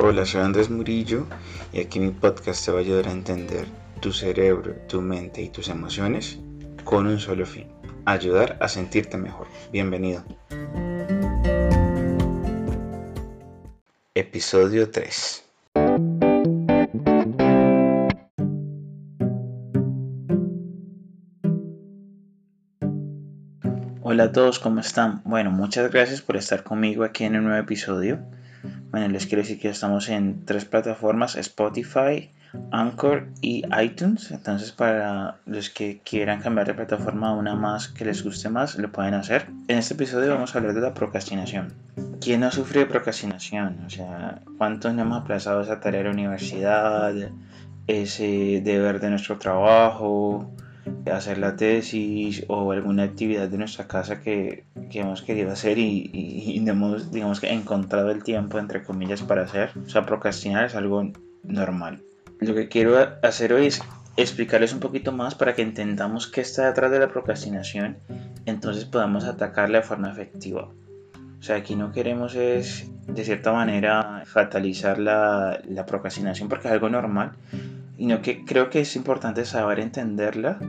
Hola, soy Andrés Murillo y aquí mi podcast te va a ayudar a entender tu cerebro, tu mente y tus emociones con un solo fin, ayudar a sentirte mejor. Bienvenido. Episodio 3. Hola a todos, ¿cómo están? Bueno, muchas gracias por estar conmigo aquí en un nuevo episodio. Bueno, les quiero decir que estamos en tres plataformas, Spotify, Anchor y iTunes. Entonces, para los que quieran cambiar de plataforma a una más que les guste más, lo pueden hacer. En este episodio vamos a hablar de la procrastinación. ¿Quién no sufre de procrastinación? O sea, ¿cuántos no hemos aplazado esa tarea de la universidad, ese deber de nuestro trabajo, hacer la tesis o alguna actividad de nuestra casa que, que hemos querido hacer y, y, no hemos, digamos que, encontrado el tiempo, entre comillas, para hacer? O sea, procrastinar es algo normal. Lo que quiero hacer hoy es explicarles un poquito más para que entendamos qué está detrás de la procrastinación, entonces podamos atacarla de forma efectiva. O sea, aquí no queremos es, de cierta manera, fatalizar la, la procrastinación porque es algo normal, sino que creo que es importante saber entenderla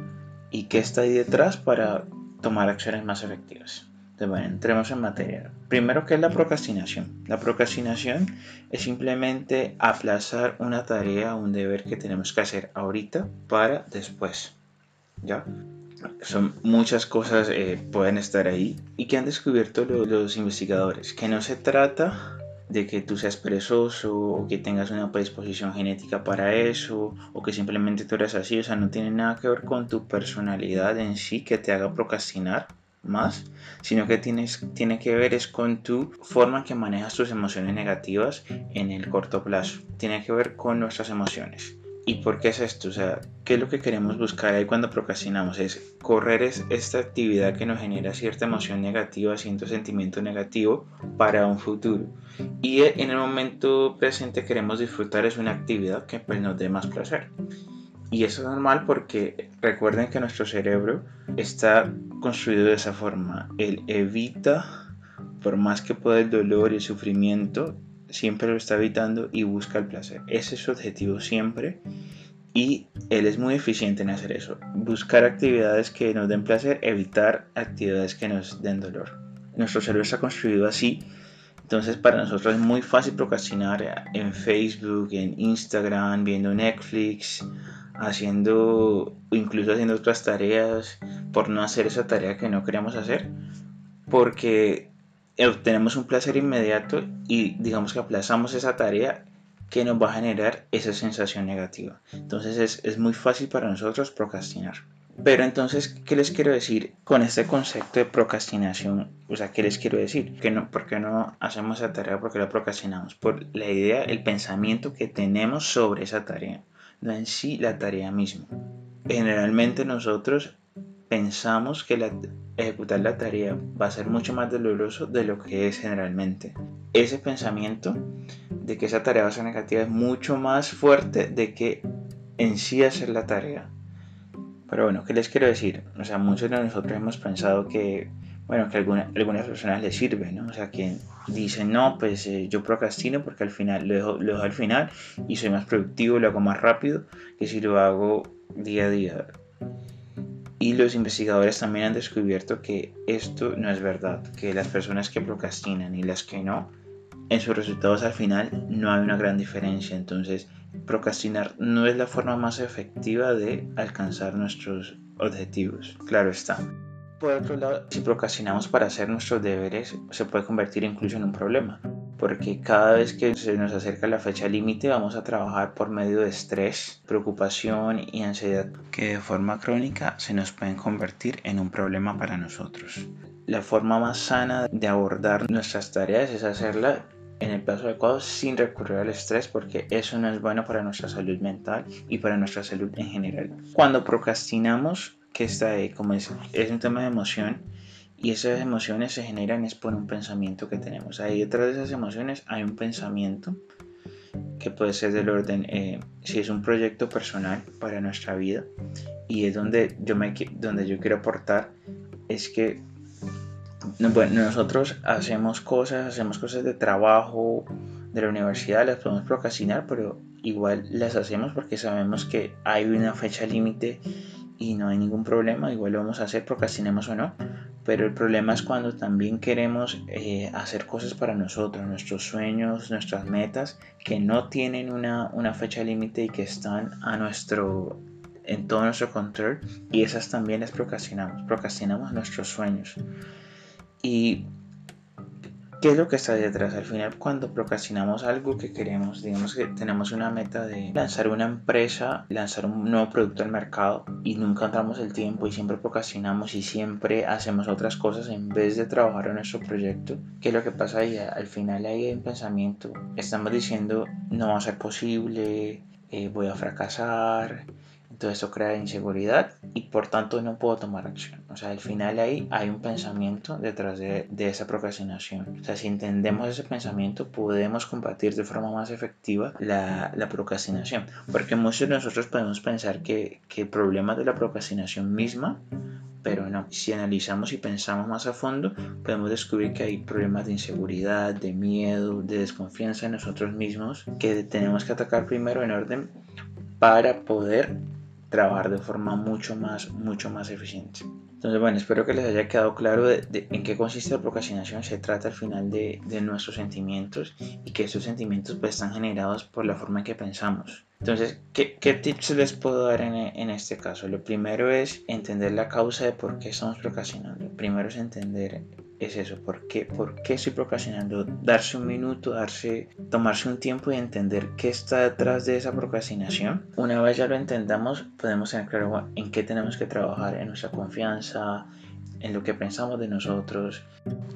y qué está ahí detrás para tomar acciones más efectivas. Entonces, bueno, entremos en materia. Primero, ¿qué es la procrastinación? La procrastinación es simplemente aplazar una tarea, un deber que tenemos que hacer ahorita para después. ¿Ya? Son muchas cosas eh, pueden estar ahí y que han descubierto los investigadores, que no se trata de que tú seas perezoso o que tengas una predisposición genética para eso o que simplemente tú eres así, o sea, no tiene nada que ver con tu personalidad en sí que te haga procrastinar más, sino que tienes, tiene que ver es con tu forma en que manejas tus emociones negativas en el corto plazo, tiene que ver con nuestras emociones. ¿Y por qué es esto? O sea, ¿qué es lo que queremos buscar ahí cuando procrastinamos? Es correr es esta actividad que nos genera cierta emoción negativa, cierto sentimiento negativo para un futuro. Y en el momento presente queremos disfrutar es una actividad que pues nos dé más placer. Y eso es normal porque recuerden que nuestro cerebro está construido de esa forma. Él evita, por más que pueda el dolor y el sufrimiento, siempre lo está evitando y busca el placer. Ese es su objetivo siempre y él es muy eficiente en hacer eso. Buscar actividades que nos den placer, evitar actividades que nos den dolor. Nuestro cerebro está construido así. Entonces para nosotros es muy fácil procrastinar en Facebook, en Instagram, viendo Netflix, haciendo, incluso haciendo otras tareas, por no hacer esa tarea que no queremos hacer. Porque obtenemos un placer inmediato y digamos que aplazamos esa tarea que nos va a generar esa sensación negativa. Entonces es, es, muy fácil para nosotros procrastinar. Pero entonces, ¿qué les quiero decir con este concepto de procrastinación? O sea, ¿qué les quiero decir? Que no, ¿Por qué no hacemos esa tarea? porque la procrastinamos? Por la idea, el pensamiento que tenemos sobre esa tarea, no en sí la tarea misma. Generalmente nosotros pensamos que la, ejecutar la tarea va a ser mucho más doloroso de lo que es generalmente. Ese pensamiento de que esa tarea va a ser negativa es mucho más fuerte de que en sí hacer la tarea. Pero bueno, ¿qué les quiero decir? O sea, muchos de nosotros hemos pensado que, bueno, que alguna, algunas personas les sirve, ¿no? O sea, que dicen, no, pues eh, yo procrastino porque al final lo dejo, lo dejo al final y soy más productivo, lo hago más rápido que si lo hago día a día. Y los investigadores también han descubierto que esto no es verdad, que las personas que procrastinan y las que no, en sus resultados al final no hay una gran diferencia. Entonces, procrastinar no es la forma más efectiva de alcanzar nuestros objetivos. Claro está. Por otro lado, si procrastinamos para hacer nuestros deberes, se puede convertir incluso en un problema porque cada vez que se nos acerca la fecha límite vamos a trabajar por medio de estrés, preocupación y ansiedad que de forma crónica se nos pueden convertir en un problema para nosotros. La forma más sana de abordar nuestras tareas es hacerla en el plazo adecuado sin recurrir al estrés porque eso no es bueno para nuestra salud mental y para nuestra salud en general. Cuando procrastinamos, que está ahí, como es, es un tema de emoción, y esas emociones se generan es por un pensamiento que tenemos. Ahí detrás de esas emociones hay un pensamiento que puede ser del orden, eh, si es un proyecto personal para nuestra vida y es donde yo, me, donde yo quiero aportar, es que bueno, nosotros hacemos cosas, hacemos cosas de trabajo, de la universidad las podemos procrastinar, pero igual las hacemos porque sabemos que hay una fecha límite y no hay ningún problema, igual lo vamos a hacer, procrastinemos o no. Pero el problema es cuando también queremos eh, hacer cosas para nosotros, nuestros sueños, nuestras metas, que no tienen una, una fecha límite y que están a nuestro, en todo nuestro control. Y esas también las procrastinamos, procrastinamos nuestros sueños. Y ¿Qué es lo que está detrás? Al final, cuando procrastinamos algo que queremos, digamos que tenemos una meta de lanzar una empresa, lanzar un nuevo producto al mercado y nunca entramos el tiempo y siempre procrastinamos y siempre hacemos otras cosas en vez de trabajar en nuestro proyecto, ¿qué es lo que pasa ahí? Al final hay un pensamiento, estamos diciendo no va a ser posible, eh, voy a fracasar, todo eso crea inseguridad y por tanto no puedo tomar acción. O sea, al final ahí hay un pensamiento detrás de, esa procrastinación. O sea, si entendemos ese pensamiento, podemos combatir de forma más efectiva la, procrastinación. Porque muchos de nosotros podemos pensar que, que el problema de la procrastinación misma pero no, si analizamos y pensamos más a fondo, podemos descubrir que hay problemas de inseguridad, de miedo, de desconfianza en nosotros mismos que tenemos que atacar primero en orden para poder trabajar de forma mucho más, mucho más eficiente. Entonces, bueno, espero que les haya quedado claro de, en qué consiste la procrastinación. Se trata al final de, de, nuestros sentimientos y que esos sentimientos pues están generados por la forma en que pensamos. Entonces, ¿qué, qué tips les puedo dar en, en, este caso? Lo primero es entender la causa de por qué estamos procrastinando. Lo primero es entender es eso, ¿por qué, ¿por estoy procrastinando? Darse un minuto, darse, tomarse un tiempo y entender qué está detrás de esa procrastinación. Una vez ya lo entendamos, podemos tener claro en qué tenemos que trabajar, en nuestra confianza, en lo que pensamos de nosotros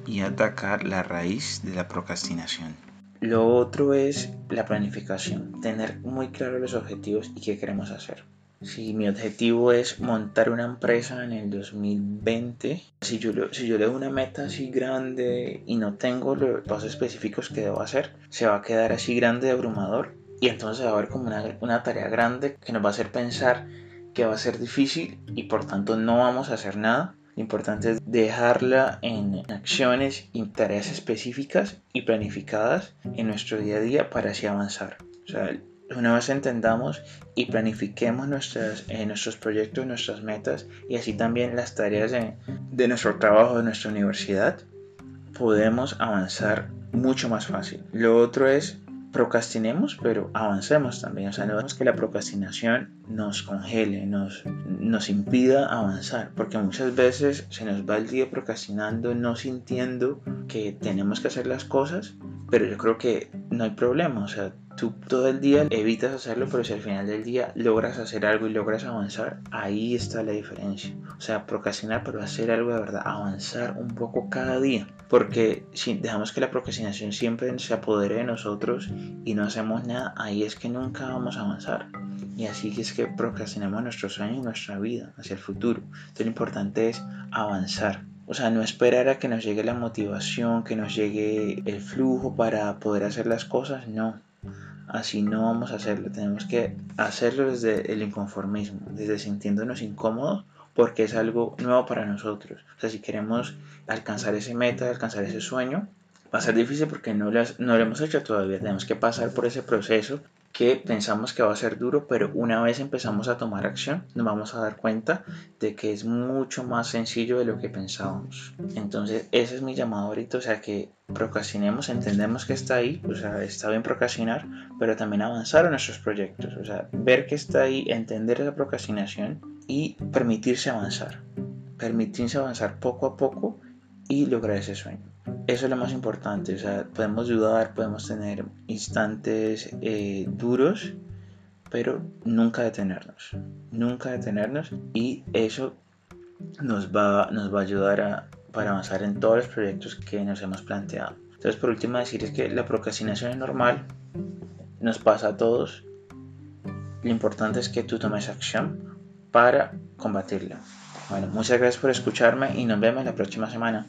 y atacar la raíz de la procrastinación. Lo otro es la planificación, tener muy claro los objetivos y qué queremos hacer. Si mi objetivo es montar una empresa en el 2020, si yo, si yo le doy una meta así grande y no tengo los pasos específicos que debo hacer, se va a quedar así grande, abrumador. Y entonces va a haber como una, una tarea grande que nos va a hacer pensar que va a ser difícil y por tanto no vamos a hacer nada. Lo importante es dejarla en acciones y tareas específicas y planificadas en nuestro día a día para así avanzar. O sea, una vez entendamos y planifiquemos nuestras, eh, nuestros proyectos, nuestras metas y así también las tareas de, de nuestro trabajo, de nuestra universidad, podemos avanzar mucho más fácil. Lo otro es procrastinemos, pero avancemos también. O sea, no dejemos que la procrastinación nos congele, nos, nos impida avanzar, porque muchas veces se nos va el día procrastinando, no sintiendo que tenemos que hacer las cosas, pero yo creo que no hay problema. O sea, tú todo el día evitas hacerlo, pero si al final del día logras hacer algo y logras avanzar, ahí está la diferencia. O sea, procrastinar, pero hacer algo de verdad, avanzar un poco cada día. Porque si dejamos que la procrastinación siempre se apodere de nosotros y no hacemos nada, ahí es que nunca vamos a avanzar. Y así es que procrastinamos nuestros sueños y nuestra vida hacia el futuro. Entonces lo importante es avanzar. O sea, no esperar a que nos llegue la motivación, que nos llegue el flujo para poder hacer las cosas, no Así no vamos a hacerlo, tenemos que hacerlo desde el inconformismo, desde sintiéndonos incómodos porque es algo nuevo para nosotros. O sea, si queremos alcanzar ese meta, alcanzar ese sueño, va a ser difícil porque no, no lo hemos hecho todavía. Tenemos que pasar por ese proceso que pensamos que va a ser duro, pero una vez empezamos a tomar acción, nos vamos a dar cuenta de que es mucho más sencillo de lo que pensábamos. Entonces, ese es mi llamado ahorita, o sea, que procrastinemos, entendemos que está ahí, o sea, está bien procrastinar, pero también avanzar en nuestros proyectos, o sea, ver que está ahí, entender esa procrastinación y permitirse avanzar, permitirse avanzar poco a poco y lograr ese sueño. Eso es lo más importante, o sea, podemos dudar, podemos tener instantes eh, duros, pero nunca detenernos, nunca detenernos y eso nos va, nos va a ayudar a, para avanzar en todos los proyectos que nos hemos planteado. Entonces, por último, decir es que la procrastinación es normal, nos pasa a todos. Lo importante es que tú tomes acción para combatirla. Bueno, muchas gracias por escucharme y nos vemos la próxima semana.